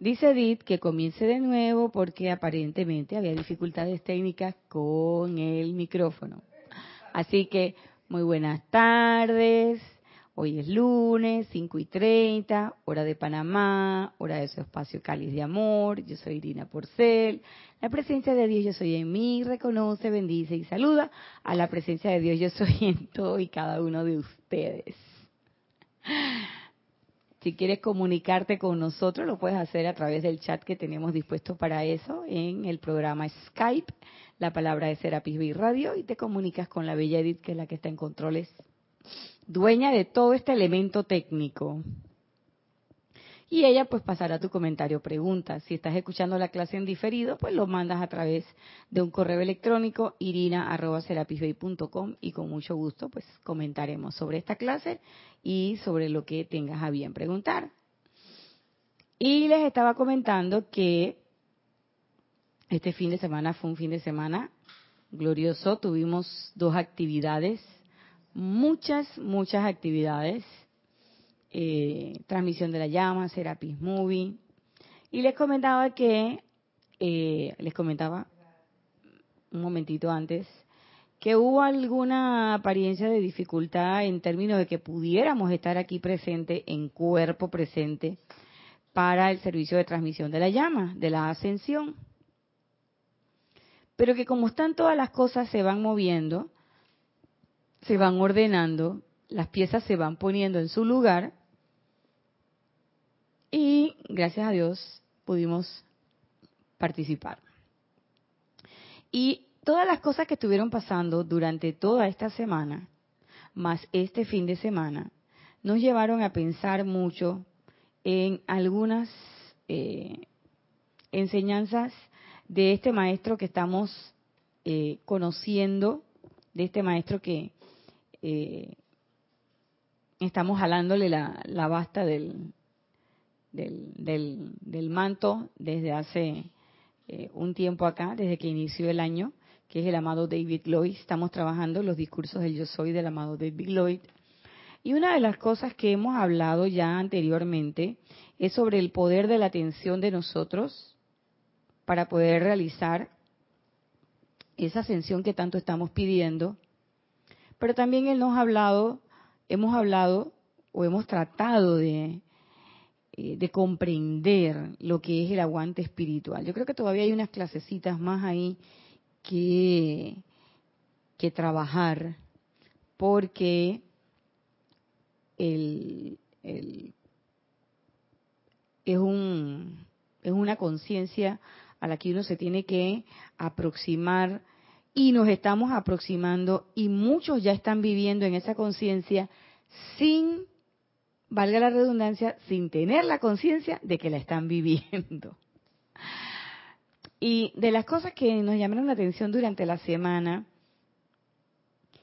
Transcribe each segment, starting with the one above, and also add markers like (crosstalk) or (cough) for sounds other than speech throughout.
Dice Edith que comience de nuevo porque aparentemente había dificultades técnicas con el micrófono. Así que muy buenas tardes. Hoy es lunes, 5 y 30, hora de Panamá, hora de su espacio Cáliz de Amor. Yo soy Irina Porcel. La presencia de Dios yo soy en mí, reconoce, bendice y saluda a la presencia de Dios yo soy en todo y cada uno de ustedes. Si quieres comunicarte con nosotros, lo puedes hacer a través del chat que tenemos dispuesto para eso en el programa Skype. La palabra es Serapis Bay Radio y te comunicas con la bella Edith, que es la que está en controles, dueña de todo este elemento técnico. Y ella pues pasará tu comentario o pregunta. Si estás escuchando la clase en diferido, pues lo mandas a través de un correo electrónico irina.serapisbay.com y con mucho gusto pues comentaremos sobre esta clase y sobre lo que tengas a bien preguntar. Y les estaba comentando que este fin de semana fue un fin de semana glorioso. Tuvimos dos actividades, muchas, muchas actividades. Eh, transmisión de la llama, Serapis Movie. Y les comentaba que, eh, les comentaba un momentito antes, que hubo alguna apariencia de dificultad en términos de que pudiéramos estar aquí presente, en cuerpo presente, para el servicio de transmisión de la llama, de la ascensión. Pero que como están todas las cosas, se van moviendo, se van ordenando, las piezas se van poniendo en su lugar, gracias a Dios pudimos participar. Y todas las cosas que estuvieron pasando durante toda esta semana, más este fin de semana, nos llevaron a pensar mucho en algunas eh, enseñanzas de este maestro que estamos eh, conociendo, de este maestro que eh, estamos jalándole la, la basta del, del, del, manto desde hace un tiempo acá, desde que inició el año, que es el amado David Lloyd. Estamos trabajando los discursos del yo soy del amado David Lloyd. Y una de las cosas que hemos hablado ya anteriormente es sobre el poder de la atención de nosotros para poder realizar esa ascensión que tanto estamos pidiendo. Pero también él nos ha hablado, hemos hablado o hemos tratado de, eh, de comprender lo que es el aguante espiritual. Yo creo que todavía hay unas clasecitas más ahí que, que trabajar porque el, el, es, un, es una conciencia a la que uno se tiene que aproximar y nos estamos aproximando y muchos ya están viviendo en esa conciencia sin, valga la redundancia, sin tener la conciencia de que la están viviendo. Y de las cosas que nos llamaron la atención durante la semana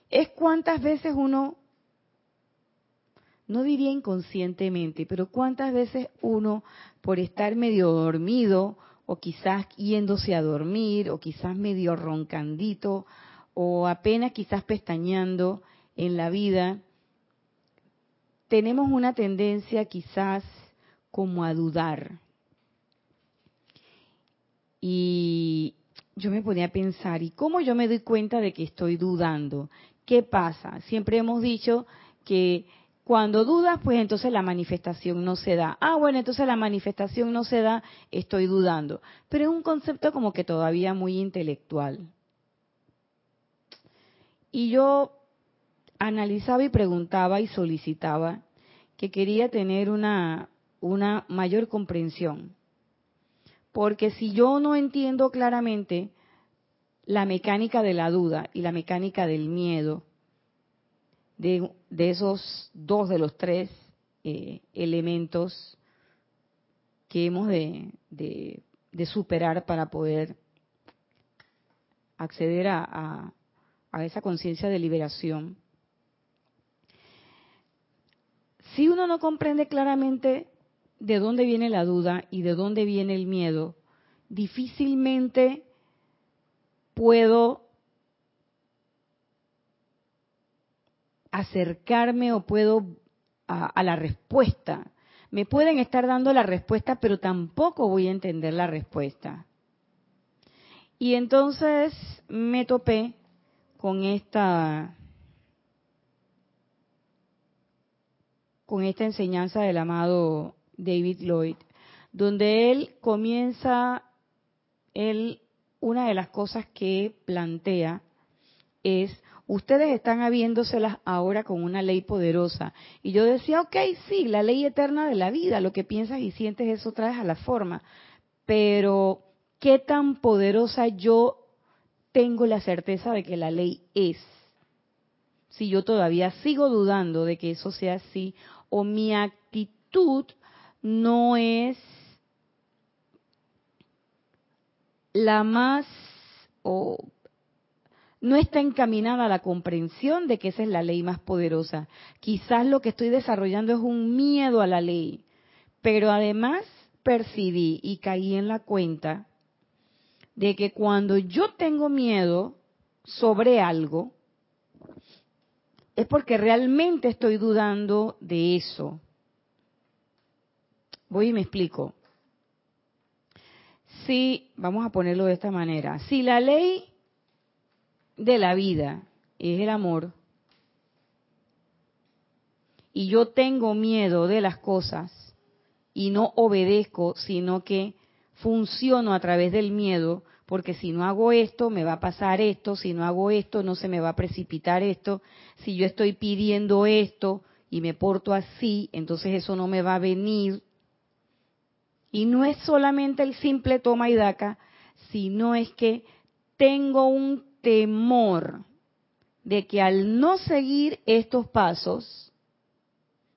es cuántas veces uno, no diría inconscientemente, pero cuántas veces uno, por estar medio dormido, o quizás yéndose a dormir, o quizás medio roncandito, o apenas quizás pestañando en la vida, tenemos una tendencia quizás como a dudar y yo me ponía a pensar, ¿y cómo yo me doy cuenta de que estoy dudando? ¿Qué pasa? Siempre hemos dicho que cuando dudas, pues entonces la manifestación no se da. Ah, bueno, entonces la manifestación no se da, estoy dudando. Pero es un concepto como que todavía muy intelectual. Y yo analizaba y preguntaba y solicitaba que quería tener una, una mayor comprensión porque si yo no entiendo claramente la mecánica de la duda y la mecánica del miedo, de, esos dos de los tres eh, elementos que hemos de, superar para poder acceder a, a esa conciencia de liberación. Si uno no comprende claramente de dónde viene la duda y de dónde viene el miedo, difícilmente puedo acercarme o puedo a, la respuesta. me pueden estar dando la respuesta, pero tampoco voy a entender la respuesta. Y entonces me topé con esta con esta enseñanza del amado David Lloyd, donde él comienza él una de las cosas que plantea es ustedes están habiéndoselas ahora con una ley poderosa. Y yo decía, ok, sí, la ley eterna de la vida, lo que piensas y sientes eso traes a la forma. Pero, ¿qué tan poderosa yo tengo la certeza de que la ley es? Si yo todavía sigo dudando de que eso sea así, o mi actitud no es la más o no está encaminada a la comprensión de que esa es la ley más poderosa. Quizás lo que estoy desarrollando es un miedo a la ley, pero además percibí y caí en la cuenta de que cuando yo tengo miedo sobre algo, es porque realmente estoy dudando de eso. Voy y me explico. Si, vamos a ponerlo de esta manera, si la ley de la vida es el amor, y yo tengo miedo de las cosas y no obedezco, sino que funciono a través del miedo, porque si no hago esto, me va a pasar esto, si no hago esto, no se me va a precipitar esto, si yo estoy pidiendo esto y me porto así, entonces eso no me va a venir. Y no es solamente el simple toma y daca, sino es que tengo un temor de que al no seguir estos pasos,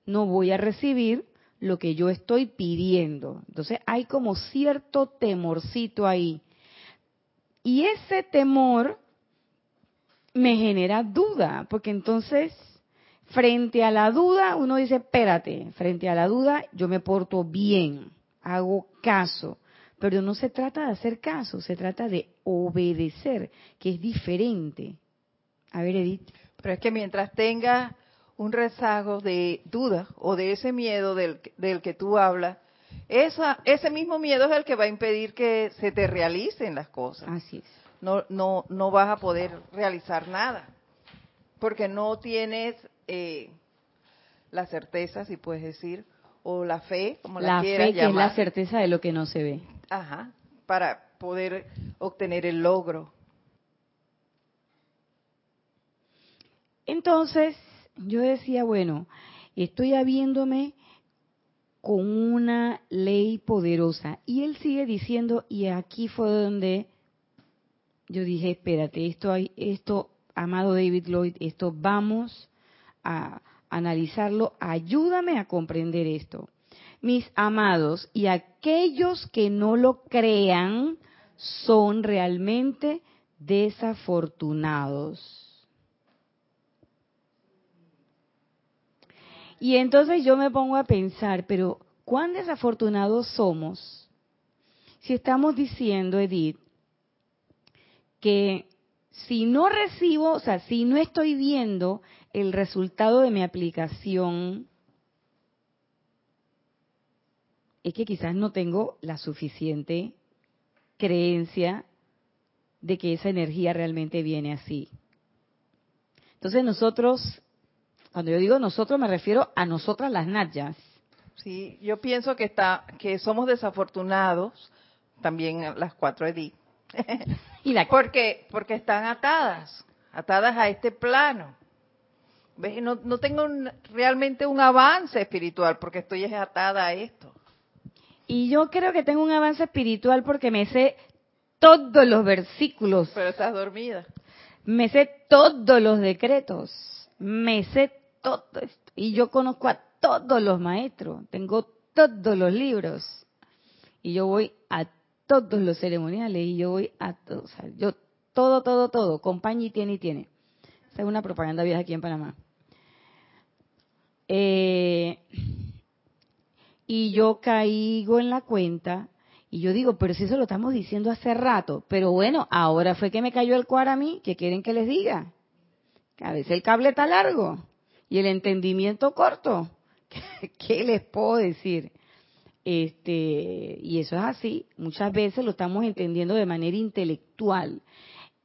no voy a recibir lo que yo estoy pidiendo. Entonces hay como cierto temorcito ahí. Y ese temor me genera duda, porque entonces frente a la duda uno dice, espérate, frente a la duda yo me porto bien, hago caso. Pero no se trata de hacer caso, se trata de obedecer, que es diferente. A ver, Edith. Pero es que mientras tengas un rezago de duda o de ese miedo del, del que tú hablas, esa, ese mismo miedo es el que va a impedir que se te realicen las cosas. Así es. No, no, no vas a poder realizar nada, porque no tienes eh, la certeza, si puedes decir, o la fe, como la, La quieras fe que es la certeza de lo que no se ve. Ajá, para poder obtener el logro. Entonces, yo decía, bueno, estoy habiéndome con una ley poderosa. Y él sigue diciendo, y aquí fue donde yo dije, espérate, esto, hay, esto, amado David Lloyd, esto vamos a analizarlo, ayúdame a comprender esto mis amados, y aquellos que no lo crean son realmente desafortunados. Y entonces yo me pongo a pensar, pero ¿cuán desafortunados somos si estamos diciendo, Edith, que si no recibo, o sea, si no estoy viendo el resultado de mi aplicación es que quizás no tengo la suficiente creencia de que esa energía realmente viene así. Entonces nosotros, cuando yo digo nosotros me refiero a nosotras las Nayas. Sí, yo pienso que está, que somos desafortunados, también las cuatro Edith, (laughs) y la... porque, porque están atadas, atadas a este plano. ¿Ves? No, no tengo realmente un avance espiritual porque estoy atada a esto. Y yo creo que tengo un avance espiritual porque me sé todos los versículos. Pero estás dormida. Me sé todos los decretos. Me sé todo esto. Y yo conozco a todos los maestros. Tengo todos los libros. Y yo voy a todos los ceremoniales. Y yo voy a todos. yo todo, todo, todo. Compañía y tiene y tiene. Esa es una propaganda vieja aquí en Panamá. Eh, y yo caigo en la cuenta y yo digo, pero si eso lo estamos diciendo hace rato, pero bueno, ahora fue que me cayó el cuar a mí, que quieren que les diga? Que a veces el cable está largo y el entendimiento corto. (laughs) ¿Qué les puedo decir? Este, y eso es así, muchas veces lo estamos entendiendo de manera intelectual.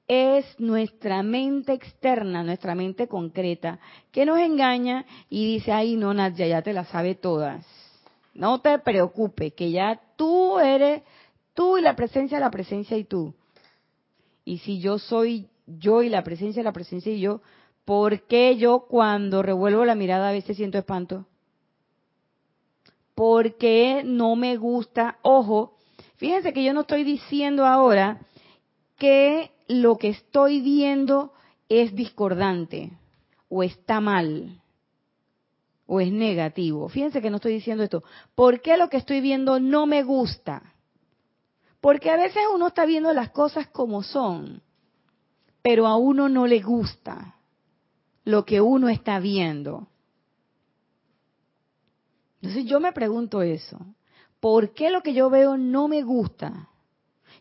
Es nuestra mente externa, nuestra mente concreta, que nos engaña y dice, ay, no, Nadia, ya te la sabe todas. No te preocupes, que ya tú eres, tú y la presencia, la presencia y tú. Y si yo soy yo y la presencia, la presencia y yo, ¿por qué yo cuando revuelvo la mirada a veces siento espanto? porque no me gusta. Ojo, fíjense que yo no estoy diciendo ahora que lo que estoy viendo es discordante o está mal o es negativo. Fíjense que no estoy diciendo esto. ¿Por qué lo que estoy viendo no me gusta? Porque a veces uno está viendo las cosas como son, pero a uno no le gusta lo que uno está viendo. Entonces yo me pregunto eso. ¿Por qué lo que yo veo no me gusta?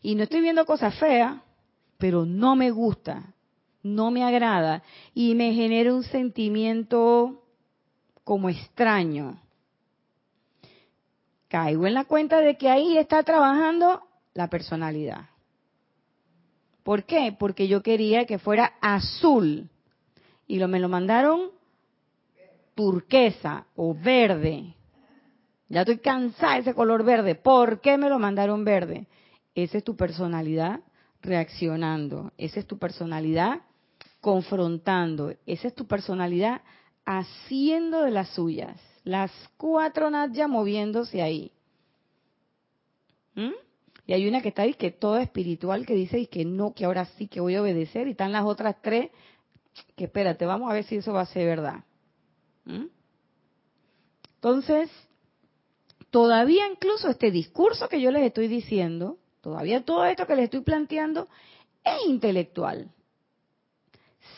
Y no estoy viendo cosas feas, pero no me gusta, no me agrada y me genera un sentimiento como extraño. Caigo en la cuenta de que ahí está trabajando la personalidad. ¿Por qué? Porque yo quería que fuera azul y lo, me lo mandaron turquesa o verde. Ya estoy cansada de ese color verde. ¿Por qué me lo mandaron verde? Esa es tu personalidad reaccionando. Esa es tu personalidad confrontando. Esa es tu personalidad haciendo de las suyas. Las cuatro ya moviéndose ahí. ¿Mm? Y hay una que está ahí que todo espiritual que dice y que no, que ahora sí que voy a obedecer. Y están las otras tres que espérate, vamos a ver si eso va a ser verdad. ¿Mm? Entonces, todavía incluso este discurso que yo les estoy diciendo, todavía todo esto que les estoy planteando, es intelectual.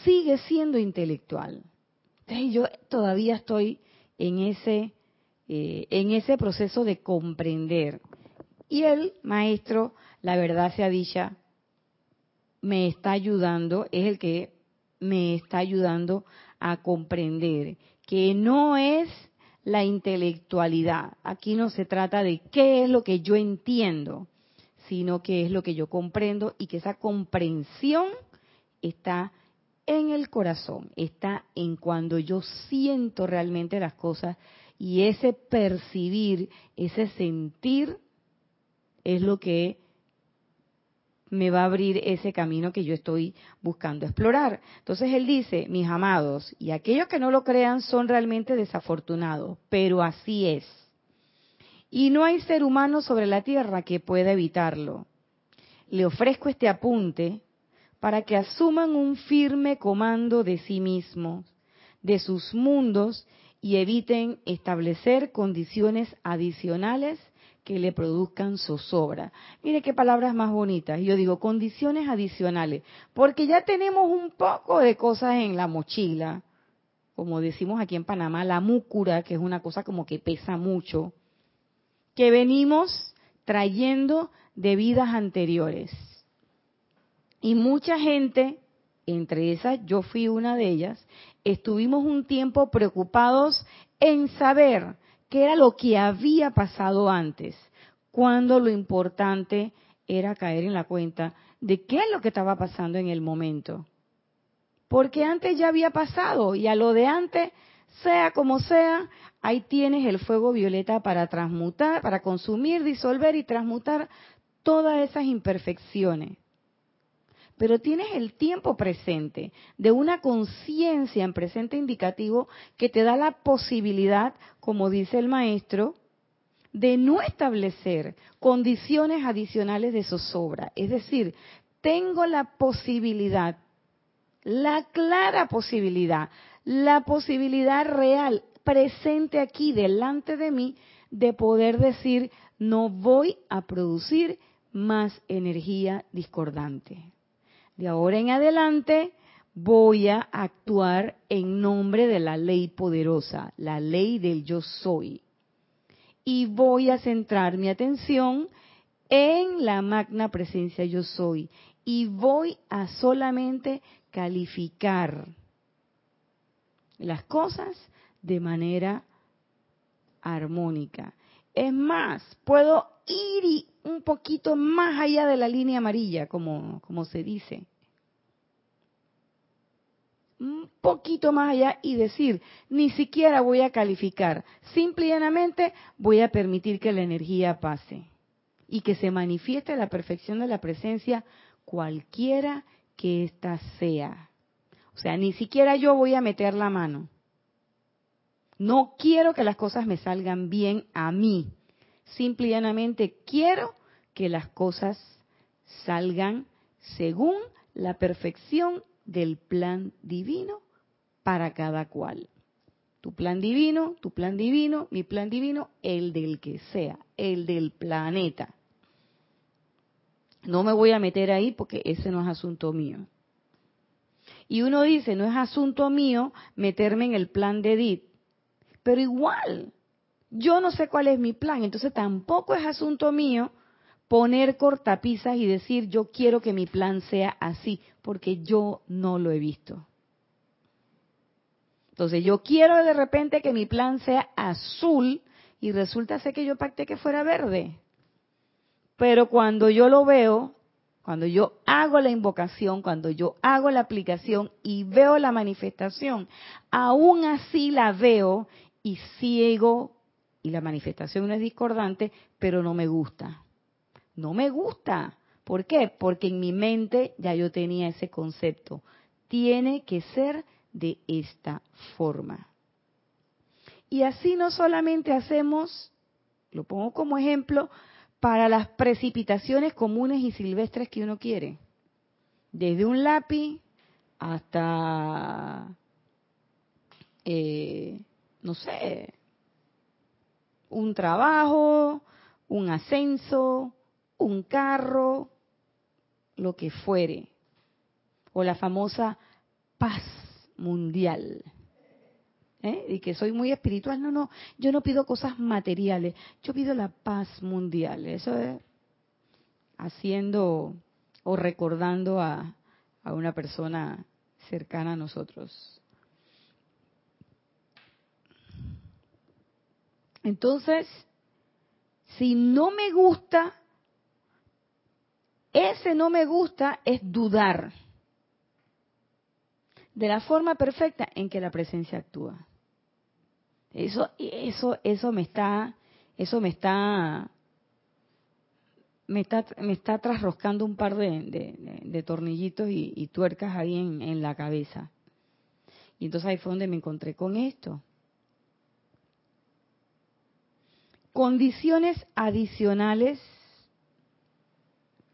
Sigue siendo intelectual. Entonces yo todavía estoy en ese, eh, en ese proceso de comprender. Y el maestro, la verdad sea dicha, me está ayudando, es el que me está ayudando a comprender que no es la intelectualidad. Aquí no se trata de qué es lo que yo entiendo, sino qué es lo que yo comprendo y que esa comprensión está en el corazón, está en cuando yo siento realmente las cosas y ese percibir, ese sentir es lo que me va a abrir ese camino que yo estoy buscando explorar. Entonces él dice, mis amados, y aquellos que no lo crean son realmente desafortunados, pero así es. Y no hay ser humano sobre la tierra que pueda evitarlo. Le ofrezco este apunte para que asuman un firme comando de sí mismos, de sus mundos, y eviten establecer condiciones adicionales que le produzcan zozobra. Mire qué palabras más bonitas. Yo digo condiciones adicionales, porque ya tenemos un poco de cosas en la mochila, como decimos aquí en Panamá, la múcura, que es una cosa como que pesa mucho, que venimos trayendo de vidas anteriores. Y mucha gente, entre esas yo fui una de ellas, estuvimos un tiempo preocupados en saber qué era lo que había pasado antes, cuando lo importante era caer en la cuenta de qué es lo que estaba pasando en el momento. Porque antes ya había pasado y a lo de antes, sea como sea, ahí tienes el fuego violeta para transmutar, para consumir, disolver y transmutar todas esas imperfecciones pero tienes el tiempo presente de una conciencia en presente indicativo que te da la posibilidad, como dice el maestro, de no establecer condiciones adicionales de zozobra. Es decir, tengo la posibilidad, la clara posibilidad, la posibilidad real presente aquí delante de mí de poder decir, no voy a producir más energía discordante de ahora en adelante voy a actuar en nombre de la ley poderosa, la ley del yo soy. Y voy a centrar mi atención en la magna presencia yo soy. Y voy a solamente calificar las cosas de manera armónica. Es más, puedo ir un poquito más allá de la línea amarilla, como, como se dice. Un poquito más allá y decir, ni siquiera voy a calificar, simplemente voy a permitir que la energía pase y que se manifieste la perfección de la presencia cualquiera que ésta sea. O sea, ni siquiera yo voy a meter la mano. No quiero que las cosas me salgan bien a mí. Simplemente quiero que las cosas salgan según la perfección del plan divino para cada cual. Tu plan divino, tu plan divino, mi plan divino, el del que sea, el del planeta. No me voy a meter ahí porque ese no es asunto mío. Y uno dice, no es asunto mío meterme en el plan de Edith. Pero igual, yo no sé cuál es mi plan, entonces tampoco es asunto mío poner cortapisas y decir yo quiero que mi plan sea así, porque yo no lo he visto. Entonces yo quiero de repente que mi plan sea azul y resulta ser que yo pacté que fuera verde. Pero cuando yo lo veo, cuando yo hago la invocación, cuando yo hago la aplicación y veo la manifestación, aún así la veo y ciego y la manifestación no es discordante, pero no me gusta. No me gusta. ¿Por qué? Porque en mi mente ya yo tenía ese concepto. Tiene que ser de esta forma. Y así no solamente hacemos, lo pongo como ejemplo, para las precipitaciones comunes y silvestres que uno quiere. Desde un lápiz hasta, eh, no sé, un trabajo, un ascenso, un carro, lo que fuere. O la famosa paz mundial. ¿eh? y que soy muy espiritual. No, no, yo no pido cosas materiales, yo pido la paz mundial. Eso es haciendo o recordando a, a una persona cercana a nosotros. Entonces, si no me gusta, ese no me gusta es dudar de la forma perfecta en que la presencia actúa. Eso, eso, eso me está, eso me está, me está, me está trasroscando un par de, tornillitos y, tuercas ahí en la cabeza. Y entonces ahí fue donde me encontré con esto. Condiciones adicionales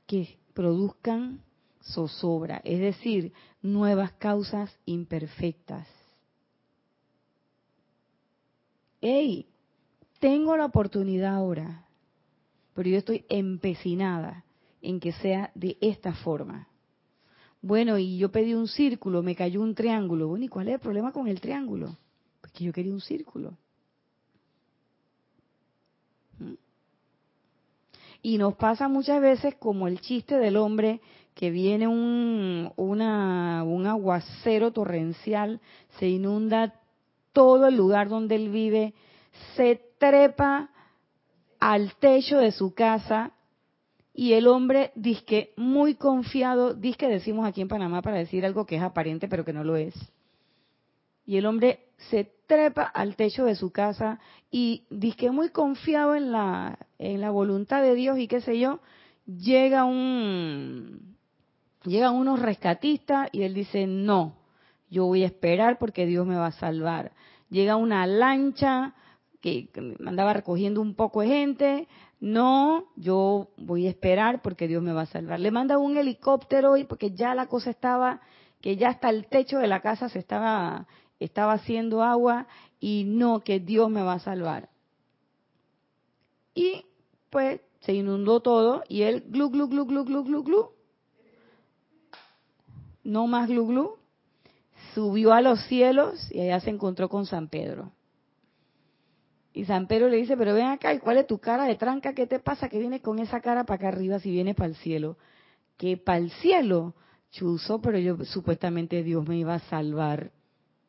que produzcan zozobra, es decir, nuevas causas imperfectas. Hey, tengo la oportunidad ahora, pero yo estoy empecinada en que sea de esta forma. Bueno, y yo pedí un círculo, me cayó un triángulo. Bueno, ¿y cuál es el problema con el triángulo? Porque yo quería un círculo. Y nos pasa muchas veces como el chiste del hombre que viene un, un aguacero torrencial, se inunda todo el lugar donde él vive, se trepa al techo de su casa y el hombre disque muy confiado, disque decimos aquí en Panamá para decir algo que es aparente pero que no lo es. Y el hombre se trepa al techo de su casa y disque muy confiado en la en la voluntad de Dios y qué sé yo, llega un Llegan unos rescatistas y él dice, no, yo voy a esperar porque Dios me va a salvar. Llega una lancha que andaba recogiendo un poco de gente, no, yo voy a esperar porque Dios me va a salvar. Le manda un helicóptero y porque ya la cosa estaba, que ya hasta el techo de la casa se estaba, estaba haciendo agua y no, que Dios me va a salvar. Y pues se inundó todo y él glu glu glu glu glu glu glu no más glu glu, subió a los cielos y allá se encontró con San Pedro. Y San Pedro le dice, pero ven acá, ¿y cuál es tu cara de tranca? ¿Qué te pasa que vienes con esa cara para acá arriba si vienes para el cielo? Que para el cielo, chuzo, pero yo supuestamente Dios me iba a salvar.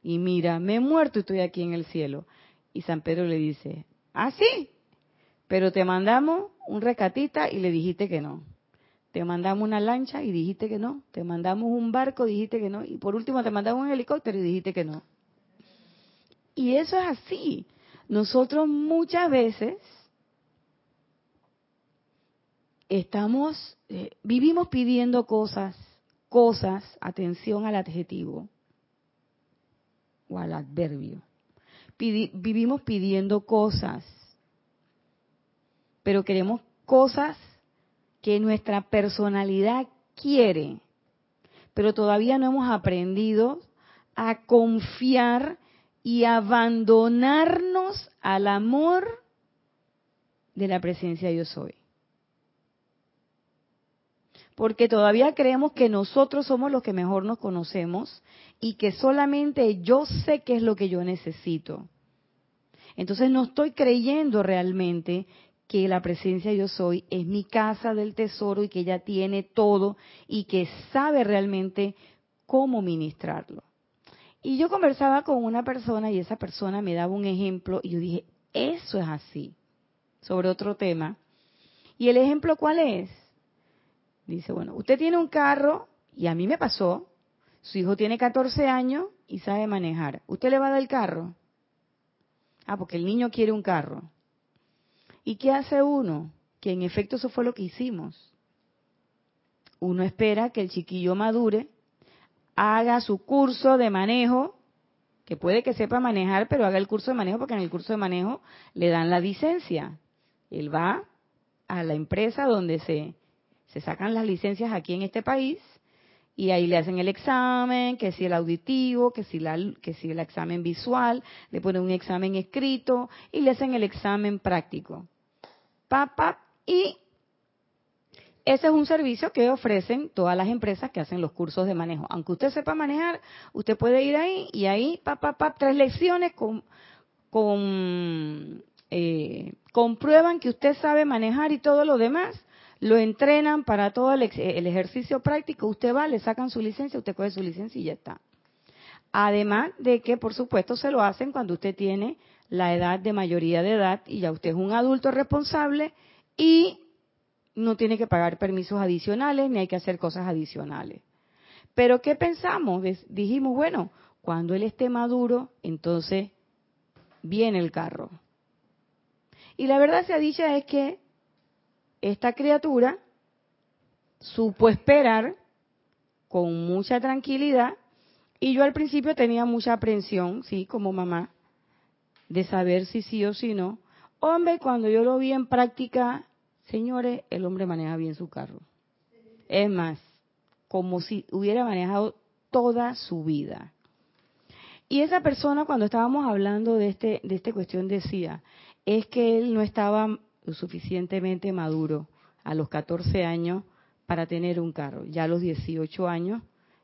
Y mira, me he muerto y estoy aquí en el cielo. Y San Pedro le dice, Ah, sí. Pero te mandamos un rescatista y le dijiste que no. Te mandamos una lancha y dijiste que no. Te mandamos un barco dijiste que no. Y por último te mandamos un helicóptero y dijiste que no. Y eso es así. Nosotros muchas veces estamos, eh, vivimos pidiendo cosas, cosas, atención al adjetivo o al adverbio. vivimos pidiendo cosas, pero queremos cosas que nuestra personalidad quiere, pero todavía no hemos aprendido a confiar y abandonarnos al amor de la presencia yo soy. Porque todavía creemos que nosotros somos los que mejor nos conocemos y que solamente yo sé qué es lo que yo necesito. Entonces no estoy creyendo realmente que la presencia yo soy es mi casa del tesoro y que ella tiene todo y que sabe realmente cómo ministrarlo. Y yo conversaba con una persona y esa persona me daba un ejemplo y yo dije, eso es así, sobre otro tema. ¿Y el ejemplo cuál es? Dice, bueno, usted tiene un carro y a mí me pasó, su hijo tiene 14 años y sabe manejar. ¿Usted le va a dar el carro? Ah, porque el niño quiere un carro. ¿Y qué hace uno? Que en efecto eso fue lo que hicimos. Uno espera que el chiquillo madure haga su curso de manejo, que puede que sepa manejar, pero haga el curso de manejo porque en el curso de manejo le dan la licencia. Él va a la empresa donde se, se sacan las licencias aquí en este país y ahí le hacen el examen, que si el auditivo, que si, la, que si el examen visual, le ponen un examen escrito y le hacen el examen práctico. Pap, y ese es un servicio que ofrecen todas las empresas que hacen los cursos de manejo. Aunque usted sepa manejar, usted puede ir ahí y ahí, pa, pa, tres lecciones con, con eh, comprueban que usted sabe manejar y todo lo demás. Lo entrenan para todo el, el ejercicio práctico. Usted va, le sacan su licencia, usted coge su licencia y ya está. Además de que, por supuesto, se lo hacen cuando usted tiene la edad de mayoría de edad y ya usted es un adulto responsable y no tiene que pagar permisos adicionales ni hay que hacer cosas adicionales. Pero ¿qué pensamos? Dijimos, bueno, cuando él esté maduro, entonces viene el carro. Y la verdad sea dicha es que esta criatura supo esperar con mucha tranquilidad y yo al principio tenía mucha aprensión, sí, como mamá, de saber si sí o si no. Hombre, cuando yo lo vi en práctica, Señores, el hombre maneja bien su carro. Es más, como si hubiera manejado toda su vida. Y esa persona, cuando estábamos hablando de, este, de esta cuestión, decía, es que él no estaba lo suficientemente maduro a los 14 años para tener un carro. Ya a los 18 años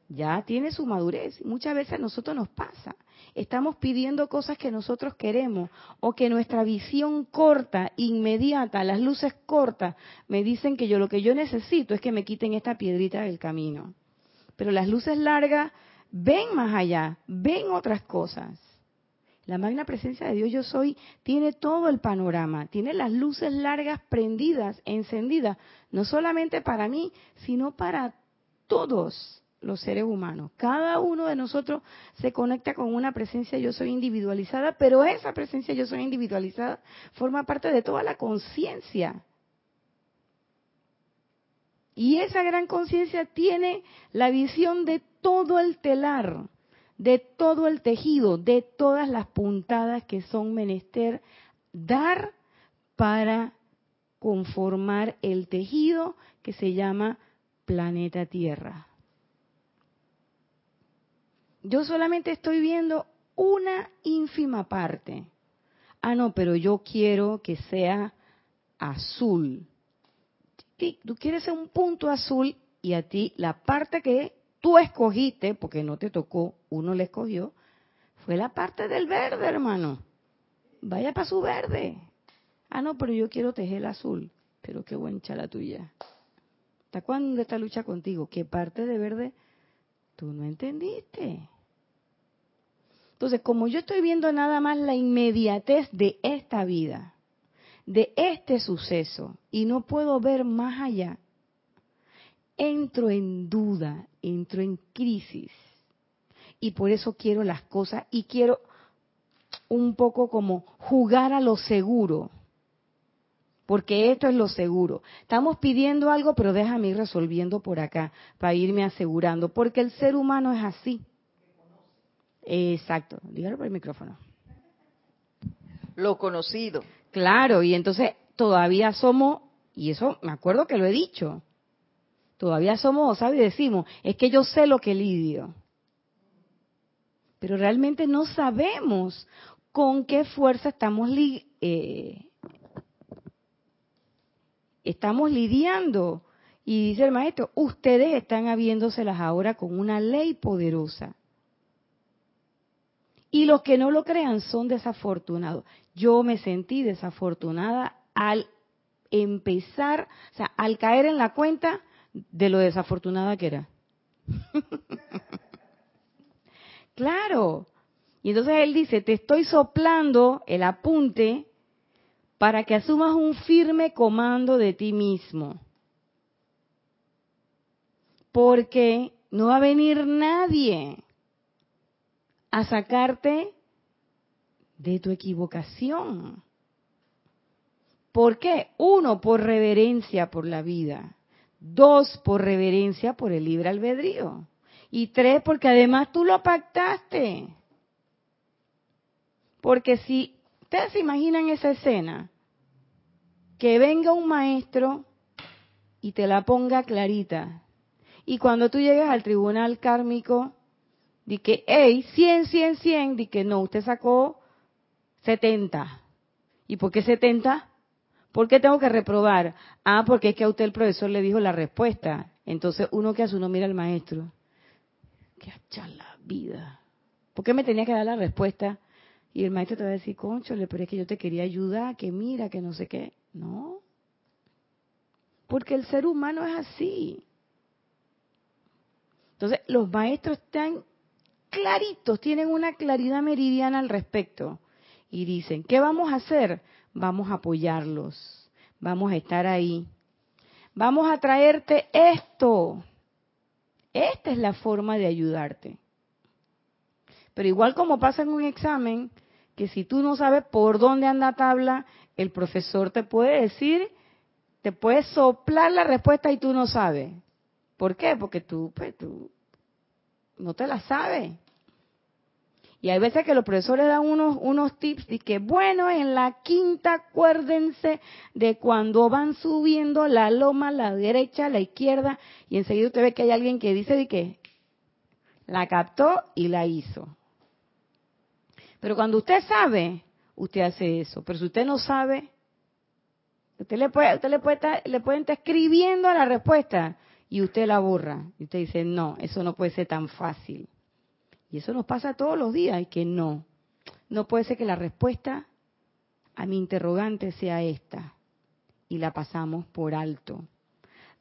ya tiene su madurez. Muchas veces a nosotros nos pasa estamos pidiendo cosas que nosotros queremos o que nuestra visión corta, inmediata, las luces cortas, me dicen que yo lo que yo necesito es que me quiten esta piedrita del camino. Pero las luces largas ven más allá, ven otras cosas. La magna presencia de Dios yo soy tiene todo el panorama, tiene las luces largas prendidas, encendidas, no solamente para mí, sino para todos los seres humanos. Cada uno de nosotros se conecta con una presencia yo soy individualizada, pero esa presencia yo soy individualizada forma parte de toda la conciencia. Y esa gran conciencia tiene la visión de todo el telar, de todo el tejido, de todas las puntadas que son menester dar para conformar el tejido que se llama planeta Tierra yo solamente estoy viendo una ínfima parte. Ah, no, pero yo quiero que sea azul. Tú quieres un punto azul y a ti la parte que tú escogiste, porque no te tocó, uno le escogió, fue la parte del verde, hermano. Vaya para su verde. Ah, no, pero yo quiero tejer el azul. Pero qué buen la tuya. ¿Hasta cuándo esta lucha contigo? ¿Qué parte de verde tú no entendiste? Entonces, como yo estoy viendo nada más la inmediatez de esta vida, de este suceso y no puedo ver más allá, entro en duda, entro en crisis. Y por eso quiero las cosas y quiero un poco como jugar a lo seguro. Porque esto es lo seguro. Estamos pidiendo algo, pero déjame ir resolviendo por acá para irme asegurando. Porque el ser humano es así. Exacto. Dígalo por el micrófono. Lo conocido. Claro, y entonces todavía somos, y eso me acuerdo que lo he dicho, todavía somos, ¿sabes? Decimos, es que yo sé lo que lidio. Pero realmente no sabemos con qué fuerza estamos, eh, estamos lidiando. Y dice el maestro, ustedes están habiéndoselas ahora con una ley poderosa. Y los que no lo crean son desafortunados. Yo me sentí desafortunada al empezar, o sea, al caer en la cuenta de lo desafortunada que era. (laughs) claro. Y entonces él dice, te estoy soplando el apunte para que asumas un firme comando de ti mismo. Porque no va a venir nadie a sacarte de tu equivocación. ¿Por qué? Uno, por reverencia por la vida. Dos, por reverencia por el libre albedrío. Y tres, porque además tú lo pactaste. Porque si ustedes se imaginan esa escena, que venga un maestro y te la ponga clarita. Y cuando tú llegas al tribunal kármico, di que, hey, 100, 100, 100, di que no, usted sacó 70. ¿Y por qué 70? ¿Por qué tengo que reprobar? Ah, porque es que a usted el profesor le dijo la respuesta. Entonces uno que hace, uno mira al maestro. Qué hacha la vida. ¿Por qué me tenía que dar la respuesta? Y el maestro te va a decir, conchole, pero es que yo te quería ayudar, que mira, que no sé qué. No. Porque el ser humano es así. Entonces, los maestros están claritos, tienen una claridad meridiana al respecto. Y dicen, ¿qué vamos a hacer? Vamos a apoyarlos, vamos a estar ahí. Vamos a traerte esto. Esta es la forma de ayudarte. Pero igual como pasa en un examen, que si tú no sabes por dónde anda tabla, el profesor te puede decir, te puede soplar la respuesta y tú no sabes. ¿Por qué? Porque tú, pues, tú no te la sabes. Y hay veces que los profesores dan unos, unos tips y que, bueno, en la quinta acuérdense de cuando van subiendo la loma, la derecha, la izquierda, y enseguida usted ve que hay alguien que dice de que la captó y la hizo. Pero cuando usted sabe, usted hace eso. Pero si usted no sabe, usted le puede, usted le puede estar, le pueden estar escribiendo la respuesta y usted la borra. Y usted dice, no, eso no puede ser tan fácil. Y eso nos pasa todos los días y que no. No puede ser que la respuesta a mi interrogante sea esta. Y la pasamos por alto.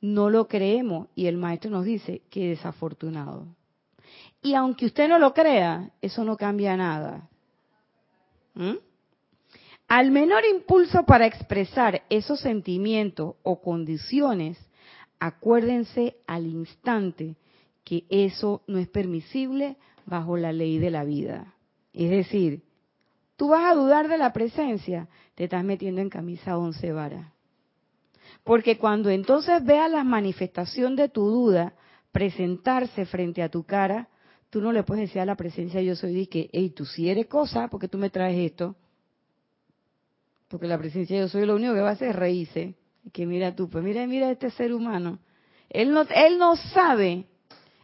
No lo creemos y el maestro nos dice que desafortunado. Y aunque usted no lo crea, eso no cambia nada. ¿Mm? Al menor impulso para expresar esos sentimientos o condiciones, acuérdense al instante que eso no es permisible bajo la ley de la vida. Es decir, tú vas a dudar de la presencia, te estás metiendo en camisa once varas. Porque cuando entonces veas la manifestación de tu duda presentarse frente a tu cara, tú no le puedes decir a la presencia yo soy de que, hey, tú sí eres cosa, porque tú me traes esto. Porque la presencia yo soy lo único que va a hacer es reírse. Que mira tú, pues mira, mira este ser humano. Él no, él no sabe,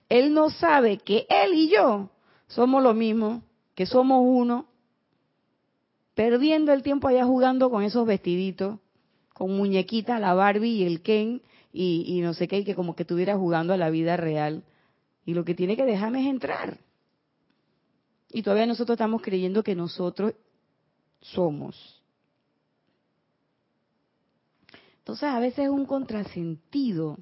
él no sabe que él y yo somos lo mismo, que somos uno, perdiendo el tiempo allá jugando con esos vestiditos, con muñequitas, la Barbie y el Ken, y, y no sé qué, y que como que estuviera jugando a la vida real. Y lo que tiene que dejarme es entrar. Y todavía nosotros estamos creyendo que nosotros somos. Entonces a veces es un contrasentido.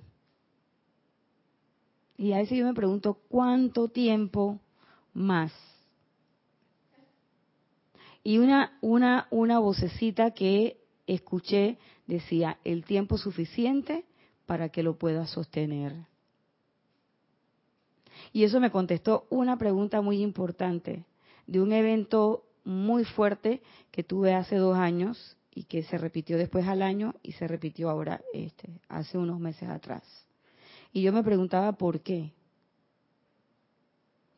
Y a veces yo me pregunto cuánto tiempo más. Y una, una, una vocecita que escuché decía el tiempo suficiente para que lo pueda sostener. Y eso me contestó una pregunta muy importante de un evento muy fuerte que tuve hace dos años y que se repitió después al año y se repitió ahora, este, hace unos meses atrás. Y yo me preguntaba por qué.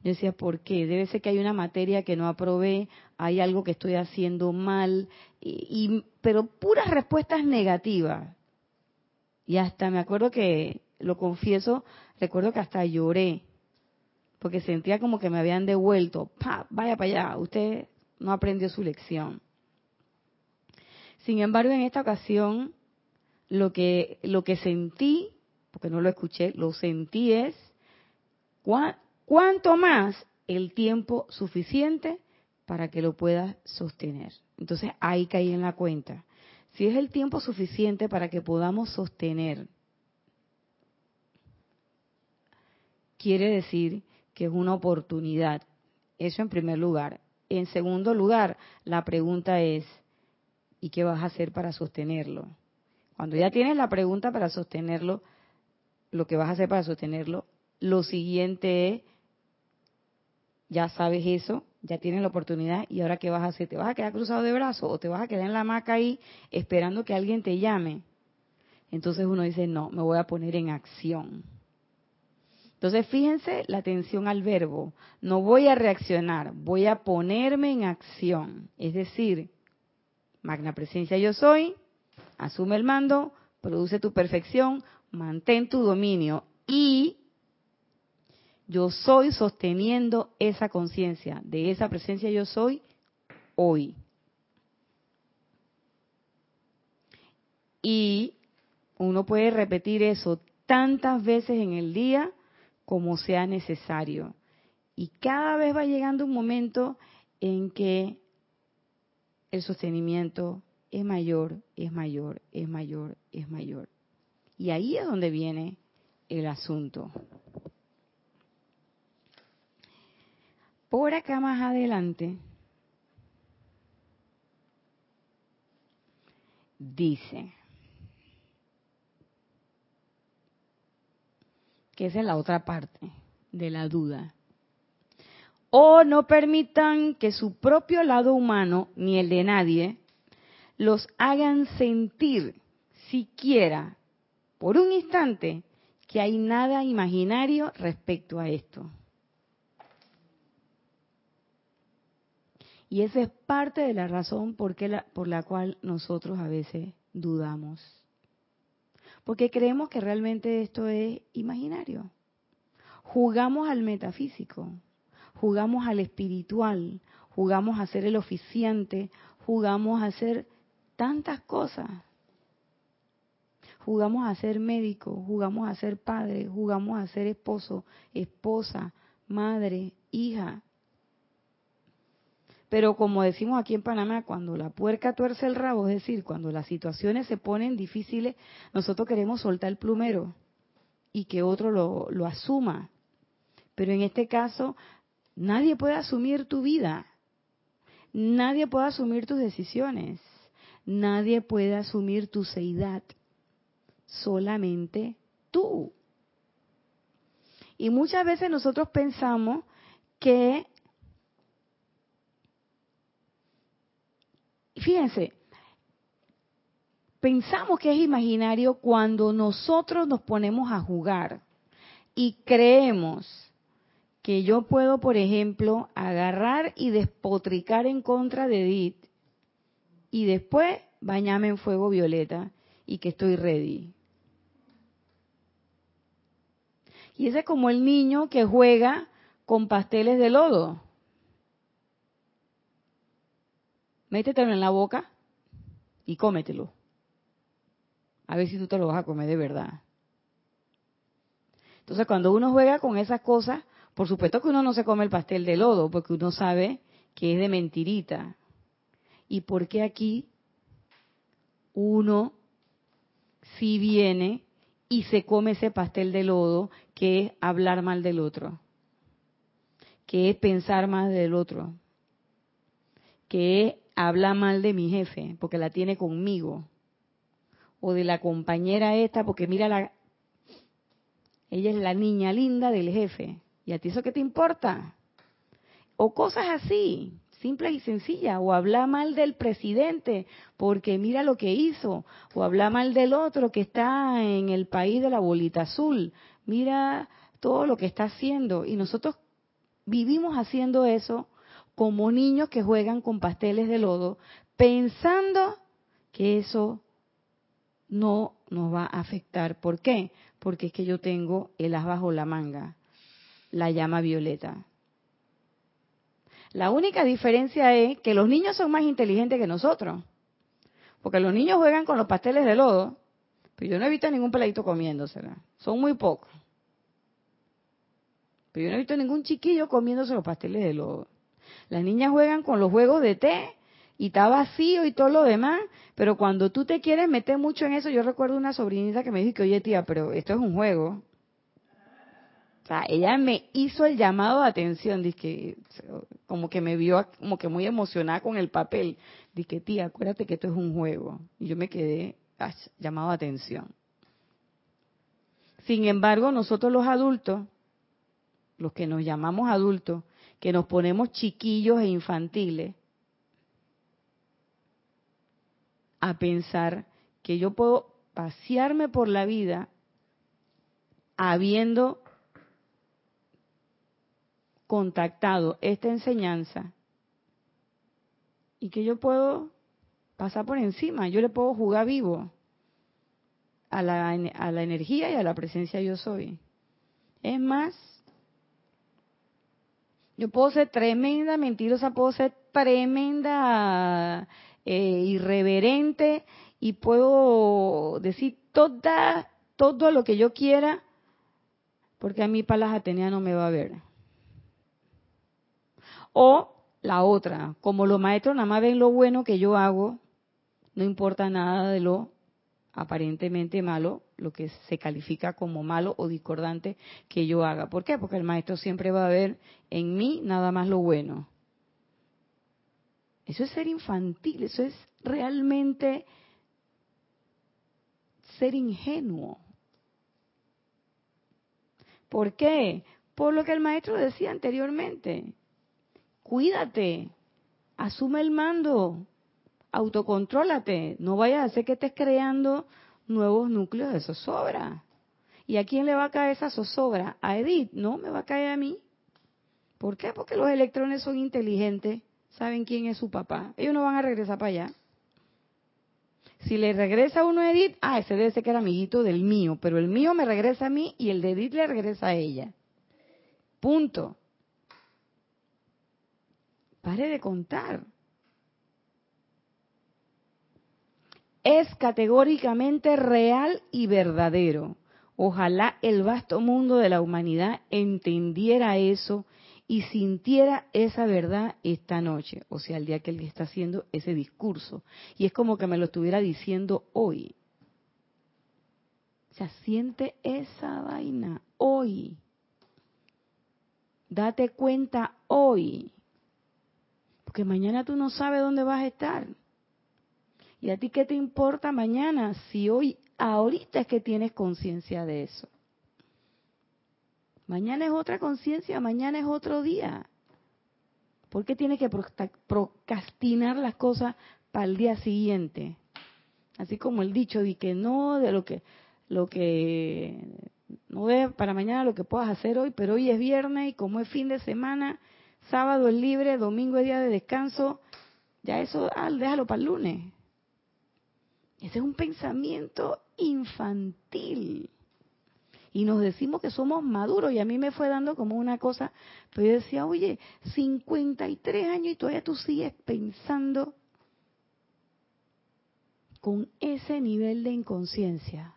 Yo decía, ¿por qué? Debe ser que hay una materia que no aprobé, hay algo que estoy haciendo mal, y, pero puras respuestas negativas. Y hasta me acuerdo que, lo confieso, recuerdo que hasta lloré, porque sentía como que me habían devuelto, ¡pa! Vaya para allá, usted no aprendió su lección. Sin embargo, en esta ocasión, lo que, lo que sentí, porque no lo escuché, lo sentí es cuánto más el tiempo suficiente para que lo puedas sostener. Entonces ahí caí en la cuenta. Si es el tiempo suficiente para que podamos sostener, quiere decir que es una oportunidad. Eso en primer lugar. En segundo lugar, la pregunta es, ¿y qué vas a hacer para sostenerlo? Cuando ya tienes la pregunta para sostenerlo, lo que vas a hacer para sostenerlo, lo siguiente es, ya sabes eso, ya tienes la oportunidad y ahora qué vas a hacer? ¿Te vas a quedar cruzado de brazos o te vas a quedar en la hamaca ahí esperando que alguien te llame? Entonces uno dice, no, me voy a poner en acción. Entonces fíjense la atención al verbo, no voy a reaccionar, voy a ponerme en acción. Es decir, magna presencia yo soy, asume el mando, produce tu perfección, mantén tu dominio y yo soy sosteniendo esa conciencia de esa presencia yo soy hoy. Y uno puede repetir eso tantas veces en el día como sea necesario. Y cada vez va llegando un momento en que el sostenimiento es mayor, es mayor, es mayor, es mayor. Y ahí es donde viene el asunto. Por acá más adelante dice que esa es la otra parte de la duda. O no permitan que su propio lado humano, ni el de nadie, los hagan sentir siquiera por un instante que hay nada imaginario respecto a esto. Y esa es parte de la razón por, la, por la cual nosotros a veces dudamos. Porque creemos que realmente esto es imaginario. Jugamos al metafísico, jugamos al espiritual, jugamos a ser el oficiante, jugamos a hacer tantas cosas. Jugamos a ser médico, jugamos a ser padre, jugamos a ser esposo, esposa, madre, hija, pero como decimos aquí en Panamá, cuando la puerca tuerce el rabo, es decir, cuando las situaciones se ponen difíciles, nosotros queremos soltar el plumero y que otro lo, asuma. Pero en este caso, nadie puede asumir tu vida. Nadie puede asumir tus decisiones. Nadie puede asumir tu seidad. Solamente tú. Y muchas veces nosotros pensamos que fíjense, pensamos que es imaginario cuando nosotros nos ponemos a jugar y creemos que yo puedo, por ejemplo, agarrar y despotricar en contra de Edith y después bañarme en fuego violeta y que estoy ready. Y ese es como el niño que juega con pasteles de lodo. Métetelo en la boca y cómetelo. A ver si tú te lo vas a comer de verdad. Entonces, cuando uno juega con esas cosas, por supuesto que uno no se come el pastel de lodo, porque uno sabe que es de mentirita. ¿Y por qué aquí uno sí viene y se come ese pastel de lodo que es hablar mal del otro? Que es pensar más del otro? Que es habla mal de mi jefe porque la tiene conmigo. O de la compañera esta porque mira la... Ella es la niña linda del jefe. ¿Y a ti eso qué te importa? O cosas así, simples y sencillas. O habla mal del presidente porque mira lo que hizo. O habla mal del otro que está en el país de la bolita azul. Mira todo lo que está haciendo. Y nosotros vivimos haciendo eso como niños que juegan con pasteles de lodo, pensando que eso no nos va a afectar. ¿Por qué? Porque es que yo tengo el as bajo la manga, la llama violeta. La única diferencia es que los niños son más inteligentes que nosotros. Porque los niños juegan con los pasteles de lodo, pero yo no he visto ningún peladito comiéndosela. Son muy pocos. Pero yo no he visto ningún chiquillo comiéndose los pasteles de lodo. Las niñas juegan con los juegos de té y está vacío y todo lo demás, pero cuando tú te quieres meter mucho en eso, yo recuerdo una sobrinita que me dijo que, oye tía, pero esto es un juego. O sea, ella me hizo el llamado de atención, que como que me vio como que muy emocionada con el papel. Dije, tía, acuérdate que esto es un juego. Y yo me quedé llamado de atención. Sin embargo, nosotros los adultos, los que nos llamamos adultos, que nos ponemos chiquillos e infantiles a pensar que yo puedo pasearme por la vida habiendo contactado esta enseñanza y que yo puedo pasar por encima, yo le puedo jugar vivo a la, a la energía y a la presencia yo soy. Es más, yo puedo ser tremenda mentirosa, puedo ser tremenda eh, irreverente y puedo decir toda, todo lo que yo quiera, porque a mí Palas Atenea no me va a ver. O la otra, como los maestros nada más ven lo bueno que yo hago, no importa nada de lo aparentemente malo, lo que se califica como malo o discordante que yo haga. ¿Por qué? Porque el maestro siempre va a ver en mí nada más lo bueno. Eso es ser infantil, eso es realmente ser ingenuo. ¿Por qué? Por lo que el maestro decía anteriormente. Cuídate, asume el mando, autocontrólate, no vayas a hacer que estés creando nuevos núcleos de zozobra. ¿Y a quién le va a caer esa zozobra? ¿A Edith? No, me va a caer a mí. ¿Por qué? Porque los electrones son inteligentes, saben quién es su papá. Ellos no van a regresar para allá. Si le regresa uno a Edith, ah, ese debe ser que era amiguito del mío, pero el mío me regresa a mí y el de Edith le regresa a ella. Punto. Pare de contar. Es categóricamente real y verdadero. Ojalá el vasto mundo de la humanidad entendiera eso y sintiera esa verdad esta noche, o sea, el día que él está haciendo ese discurso. Y es como que me lo estuviera diciendo hoy. O sea, siente esa vaina hoy. Date cuenta hoy. Porque mañana tú no sabes dónde vas a estar. ¿Y a ti qué te importa mañana si hoy, ahorita es que tienes conciencia de eso? Mañana es otra conciencia, mañana es otro día. ¿Por qué tienes que procrastinar las cosas para el día siguiente? Así como el dicho de que no de lo que lo que no ve para mañana lo que puedas hacer hoy, pero hoy es viernes y como es fin de semana, sábado es libre, domingo es día de descanso, ya eso ah, déjalo para el lunes. Ese es un pensamiento infantil. Y nos decimos que somos maduros y a mí me fue dando como una cosa, pero yo decía, oye, 53 años y todavía tú sigues pensando con ese nivel de inconsciencia.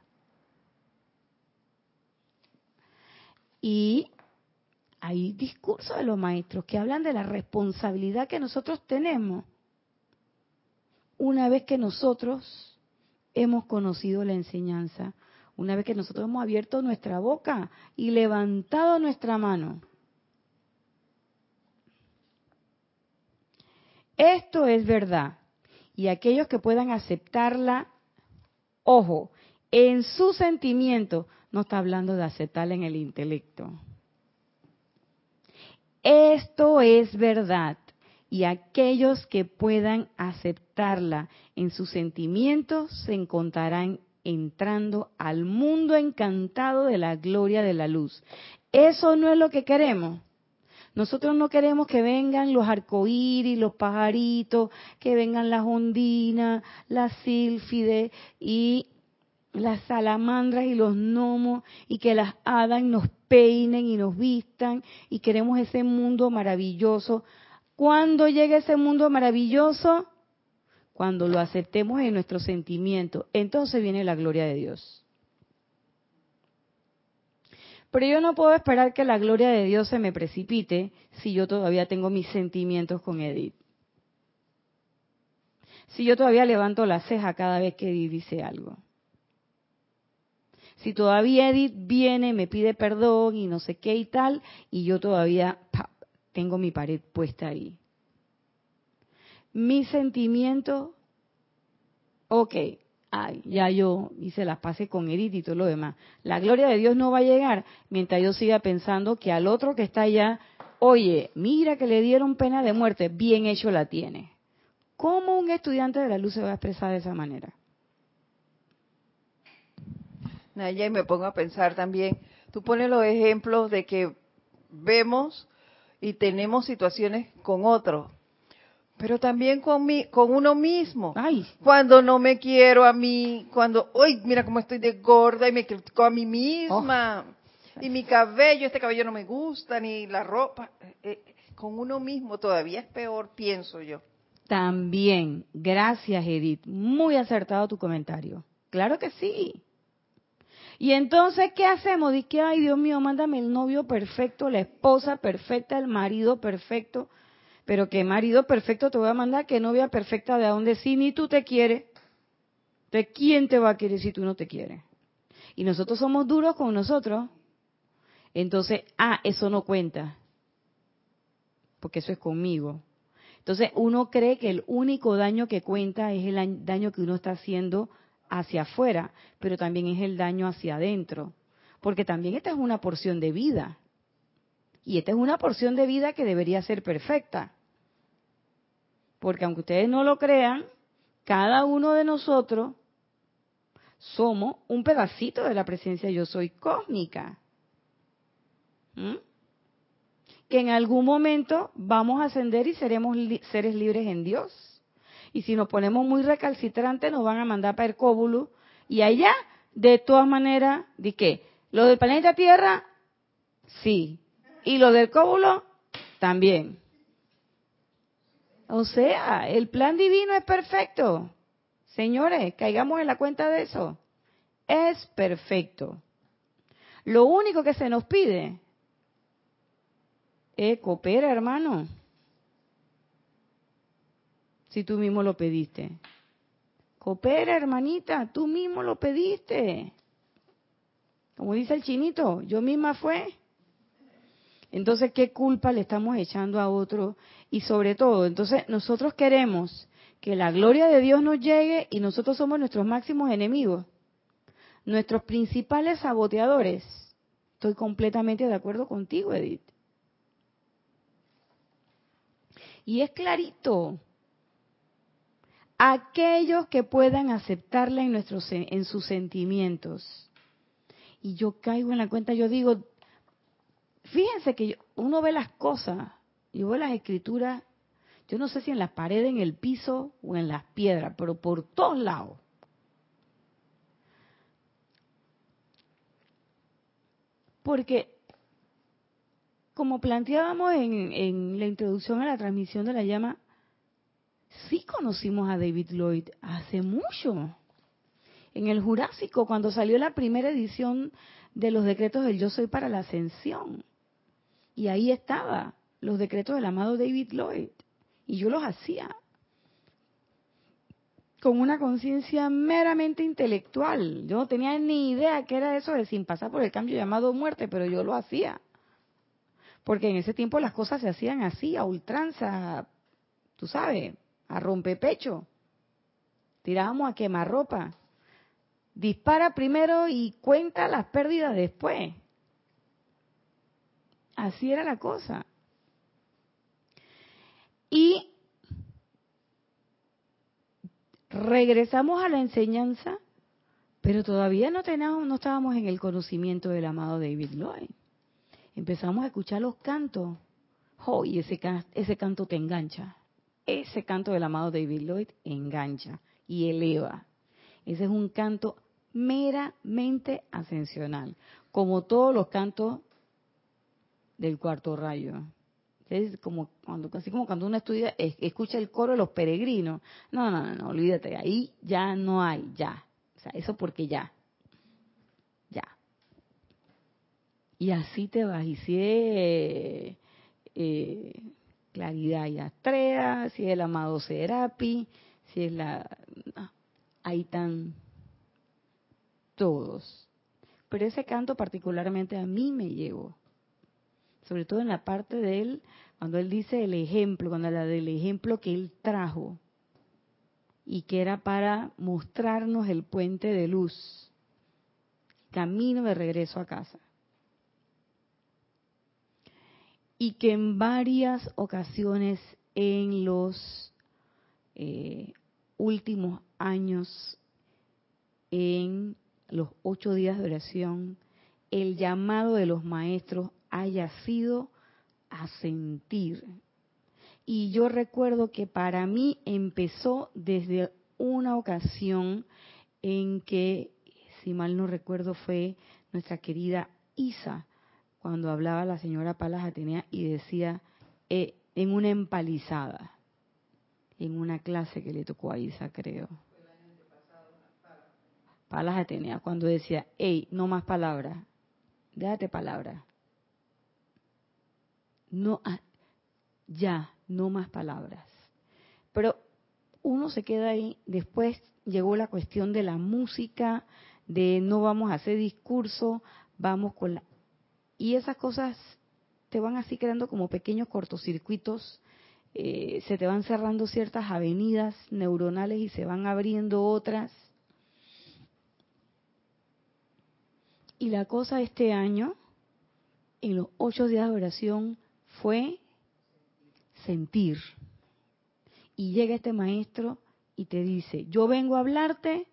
Y hay discursos de los maestros que hablan de la responsabilidad que nosotros tenemos una vez que nosotros hemos conocido la enseñanza, una vez que nosotros hemos abierto nuestra boca y levantado nuestra mano. Esto es verdad. Y aquellos que puedan aceptarla, ojo, en su sentimiento, no está hablando de aceptarla en el intelecto. Esto es verdad. Y aquellos que puedan aceptarla en sus sentimientos se encontrarán entrando al mundo encantado de la gloria de la luz. Eso no es lo que queremos. Nosotros no queremos que vengan los arcoíris, los pajaritos, que vengan las ondinas, las sílfides y las salamandras y los gnomos y que las hadas nos peinen y nos vistan y queremos ese mundo maravilloso. ¿Cuándo llega ese mundo maravilloso? Cuando lo aceptemos en nuestro sentimiento, entonces viene la gloria de Dios. Pero yo no puedo esperar que la gloria de Dios se me precipite si yo todavía tengo mis sentimientos con Edith. Si yo todavía levanto la ceja cada vez que Edith dice algo. Si todavía Edith viene, me pide perdón y no sé qué y tal, y yo todavía tengo mi pared puesta ahí mi sentimiento, ok, ay, ya yo hice las paces con Edith y todo lo demás. La gloria de Dios no va a llegar mientras yo siga pensando que al otro que está allá, oye, mira que le dieron pena de muerte, bien hecho la tiene. ¿Cómo un estudiante de la luz se va a expresar de esa manera? Naya, y me pongo a pensar también, tú pones los ejemplos de que vemos y tenemos situaciones con otros pero también con, mi, con uno mismo. Ay. Cuando no me quiero a mí, cuando, uy, mira cómo estoy de gorda y me critico a mí misma. Oh. Y mi cabello, este cabello no me gusta, ni la ropa. Eh, eh, con uno mismo todavía es peor, pienso yo. También, gracias Edith, muy acertado tu comentario. Claro que sí. Y entonces, ¿qué hacemos? Dice, ay Dios mío, mándame el novio perfecto, la esposa perfecta, el marido perfecto pero que marido perfecto te voy a mandar, que novia perfecta de donde sí ni tú te quieres. ¿De quién te va a querer si tú no te quieres? Y nosotros somos duros con nosotros. Entonces, ah, eso no cuenta. Porque eso es conmigo. Entonces, uno cree que el único daño que cuenta es el daño que uno está haciendo hacia afuera, pero también es el daño hacia adentro. Porque también esta es una porción de vida. Y esta es una porción de vida que debería ser perfecta. Porque aunque ustedes no lo crean, cada uno de nosotros somos un pedacito de la presencia yo soy cósmica. ¿Mm? Que en algún momento vamos a ascender y seremos seres libres en Dios. Y si nos ponemos muy recalcitrantes, nos van a mandar para el cóbulo. Y allá, de todas maneras, ¿de qué? ¿Lo del planeta Tierra? Sí. ¿Y lo del cóbulo? También. O sea, el plan divino es perfecto. Señores, caigamos en la cuenta de eso. Es perfecto. Lo único que se nos pide es coopera, hermano. Si tú mismo lo pediste. Coopera, hermanita, tú mismo lo pediste. Como dice el chinito, yo misma fue. Entonces, ¿qué culpa le estamos echando a otro? Y sobre todo, entonces nosotros queremos que la gloria de Dios nos llegue y nosotros somos nuestros máximos enemigos, nuestros principales saboteadores. Estoy completamente de acuerdo contigo, Edith. Y es clarito. Aquellos que puedan aceptarla en, nuestros, en sus sentimientos. Y yo caigo en la cuenta, yo digo, Fíjense que uno ve las cosas, yo veo las escrituras, yo no sé si en las paredes, en el piso o en las piedras, pero por todos lados. Porque, como planteábamos en, en la introducción a la transmisión de la llama, sí conocimos a David Lloyd hace mucho. En el Jurásico, cuando salió la primera edición de los decretos del Yo Soy para la Ascensión. Y ahí estaba los decretos del amado David Lloyd. Y yo los hacía con una conciencia meramente intelectual. Yo no tenía ni idea qué era eso de sin pasar por el cambio llamado muerte, pero yo lo hacía. Porque en ese tiempo las cosas se hacían así, a ultranza, tú sabes, a rompepecho. Tirábamos a quemar ropa. Dispara primero y cuenta las pérdidas después. Así era la cosa. Y regresamos a la enseñanza, pero todavía no, teníamos, no estábamos en el conocimiento del amado David Lloyd. Empezamos a escuchar los cantos. Oh, ese, ese canto te engancha. Ese canto del amado David Lloyd engancha y eleva. Ese es un canto meramente ascensional, como todos los cantos del cuarto rayo. Es como cuando, así como cuando uno estudia, escucha el coro de los peregrinos. No, no, no, no, olvídate, ahí ya no hay, ya. O sea, eso porque ya. Ya. Y así te vas. Y si eh, Claridad y Astrea, si es el amado Serapi, si es la... ahí están todos. Pero ese canto particularmente a mí me llegó sobre todo en la parte de él, cuando él dice el ejemplo, cuando habla del ejemplo que él trajo y que era para mostrarnos el puente de luz, camino de regreso a casa. Y que en varias ocasiones en los eh, últimos años, en los ocho días de oración, el llamado de los maestros haya sido a sentir. Y yo recuerdo que para mí empezó desde una ocasión en que, si mal no recuerdo, fue nuestra querida Isa, cuando hablaba la señora Palas Atenea y decía, eh, en una empalizada, en una clase que le tocó a Isa, creo. Palas Atenea, cuando decía, hey, no más palabras, déjate palabras no, ah, ya, no más palabras. Pero uno se queda ahí, después llegó la cuestión de la música, de no vamos a hacer discurso, vamos con la... Y esas cosas te van así creando como pequeños cortocircuitos, eh, se te van cerrando ciertas avenidas neuronales y se van abriendo otras. Y la cosa este año, en los ocho días de oración, fue sentir. Y llega este maestro y te dice, yo vengo a hablarte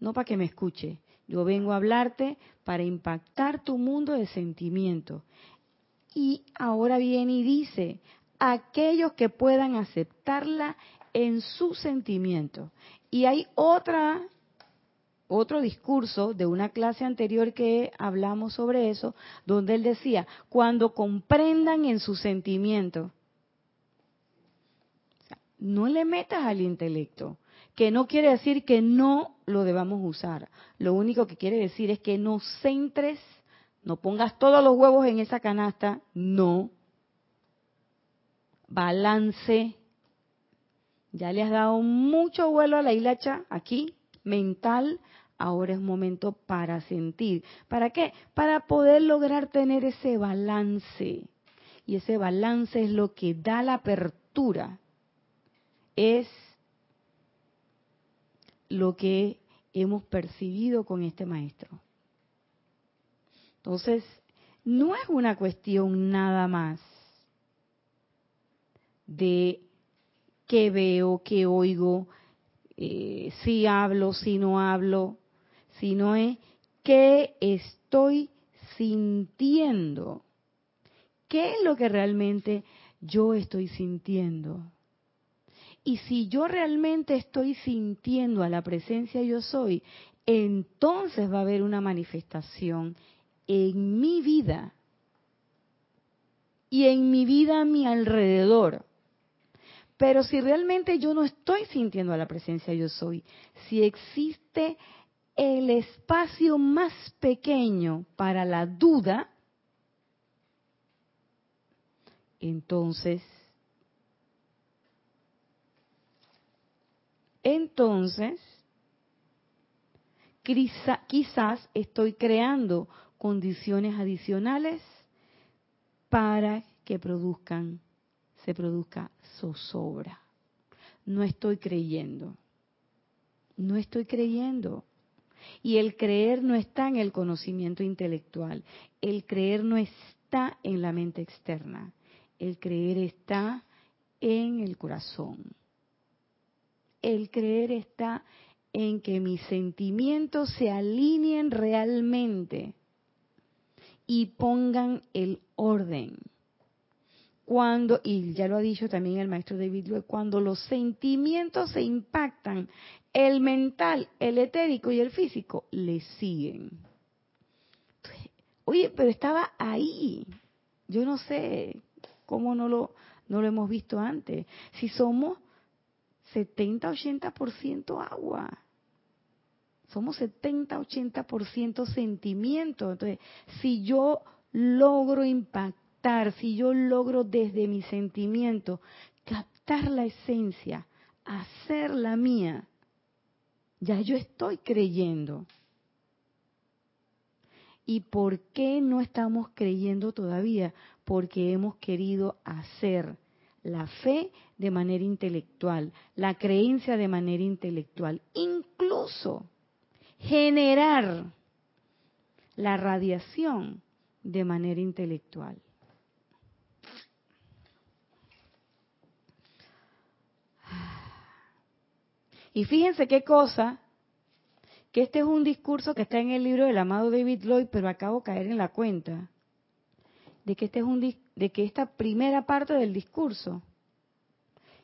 no para que me escuche, yo vengo a hablarte para impactar tu mundo de sentimiento. Y ahora viene y dice, aquellos que puedan aceptarla en su sentimiento. Y hay otra otro discurso de una clase anterior que hablamos sobre eso, donde él decía, cuando comprendan en su sentimiento, no le metas al intelecto, que no quiere decir que no lo debamos usar. Lo único que quiere decir es que no centres, no pongas todos los huevos en esa canasta, no. Balance. Ya le has dado mucho vuelo a la hilacha aquí, mental, ahora es momento para sentir. ¿Para qué? Para poder lograr tener ese balance. Y ese balance es lo que da la apertura. Es lo que hemos percibido con este maestro. Entonces, no es una cuestión nada más de qué veo, qué oigo, eh, si hablo, si no hablo, sino es qué estoy sintiendo. ¿Qué es lo que realmente yo estoy sintiendo? Y si yo realmente estoy sintiendo a la presencia yo soy, entonces va a haber una manifestación en mi vida y en mi vida a mi alrededor. Pero si realmente yo no estoy sintiendo a la presencia yo soy, si existe el espacio más pequeño para la duda, entonces, entonces, quizás estoy creando condiciones adicionales para que produzcan, se produzca zozobra. no estoy creyendo. No estoy creyendo. Y el creer no está en el conocimiento intelectual. El creer no está en la mente externa. El creer está en el corazón. El creer está en que mis sentimientos se alineen realmente y pongan el orden. Cuando, y ya lo ha dicho también el maestro David Lloyd, cuando los sentimientos se impactan, el mental, el etérico y el físico le siguen. Oye, pero estaba ahí. Yo no sé cómo no lo, no lo hemos visto antes. Si somos 70-80% agua. Somos 70-80% sentimiento. Entonces, si yo logro impactar, si yo logro desde mi sentimiento captar la esencia, hacerla mía, ya yo estoy creyendo. ¿Y por qué no estamos creyendo todavía? Porque hemos querido hacer la fe de manera intelectual, la creencia de manera intelectual, incluso generar la radiación de manera intelectual. Y fíjense qué cosa, que este es un discurso que está en el libro del amado David Lloyd, pero acabo de caer en la cuenta de que este es un de que esta primera parte del discurso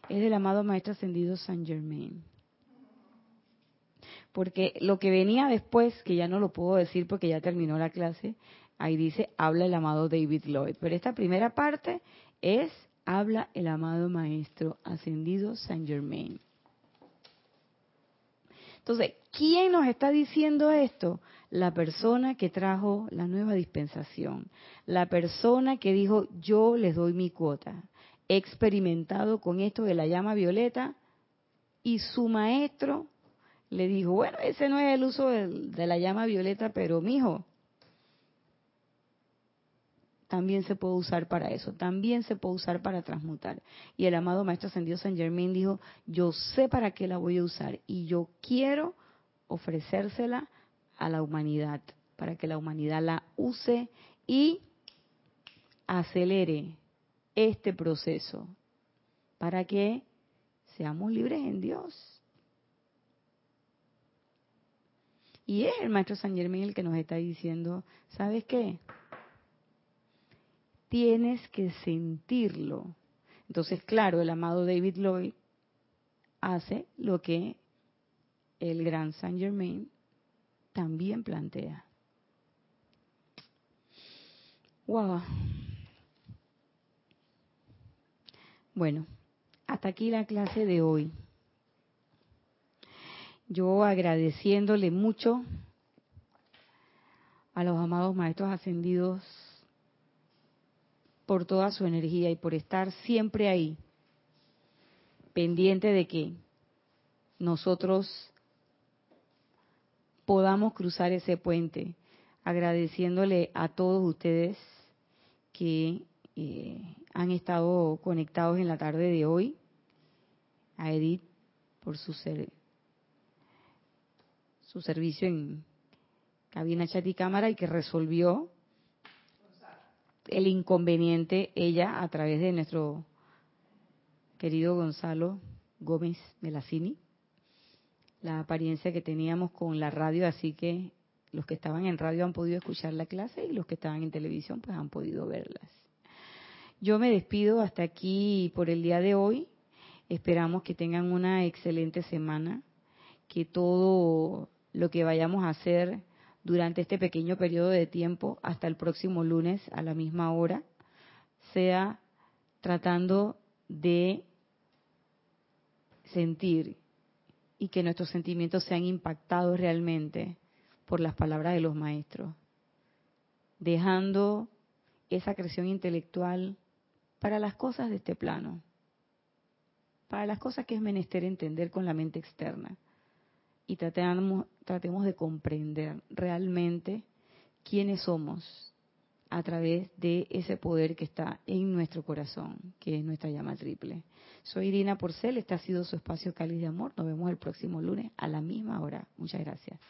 es del amado maestro ascendido Saint Germain. Porque lo que venía después, que ya no lo puedo decir porque ya terminó la clase, ahí dice habla el amado David Lloyd. Pero esta primera parte es habla el amado maestro ascendido Saint Germain. Entonces, ¿quién nos está diciendo esto? La persona que trajo la nueva dispensación, la persona que dijo, yo les doy mi cuota. He experimentado con esto de la llama violeta y su maestro le dijo, bueno, ese no es el uso de, de la llama violeta, pero mijo, también se puede usar para eso, también se puede usar para transmutar. Y el amado Maestro Ascendido San Germain dijo, yo sé para qué la voy a usar y yo quiero ofrecérsela a la humanidad, para que la humanidad la use y acelere este proceso, para que seamos libres en Dios. Y es el Maestro San Germain el que nos está diciendo, ¿sabes qué? Tienes que sentirlo. Entonces, claro, el amado David Lloyd hace lo que el gran Saint Germain también plantea. Wow. Bueno, hasta aquí la clase de hoy. Yo agradeciéndole mucho a los amados maestros ascendidos por toda su energía y por estar siempre ahí, pendiente de que nosotros podamos cruzar ese puente, agradeciéndole a todos ustedes que eh, han estado conectados en la tarde de hoy, a Edith por su, ser, su servicio en cabina chat y cámara y que resolvió el inconveniente ella a través de nuestro querido Gonzalo Gómez Melacini, la apariencia que teníamos con la radio, así que los que estaban en radio han podido escuchar la clase y los que estaban en televisión pues han podido verlas. Yo me despido hasta aquí por el día de hoy. Esperamos que tengan una excelente semana, que todo lo que vayamos a hacer durante este pequeño periodo de tiempo hasta el próximo lunes a la misma hora, sea tratando de sentir y que nuestros sentimientos sean impactados realmente por las palabras de los maestros, dejando esa creación intelectual para las cosas de este plano, para las cosas que es menester entender con la mente externa y tratemos, tratemos de comprender realmente quiénes somos a través de ese poder que está en nuestro corazón, que es nuestra llama triple. Soy Irina Porcel, este ha sido su espacio cáliz de amor. Nos vemos el próximo lunes a la misma hora. Muchas gracias.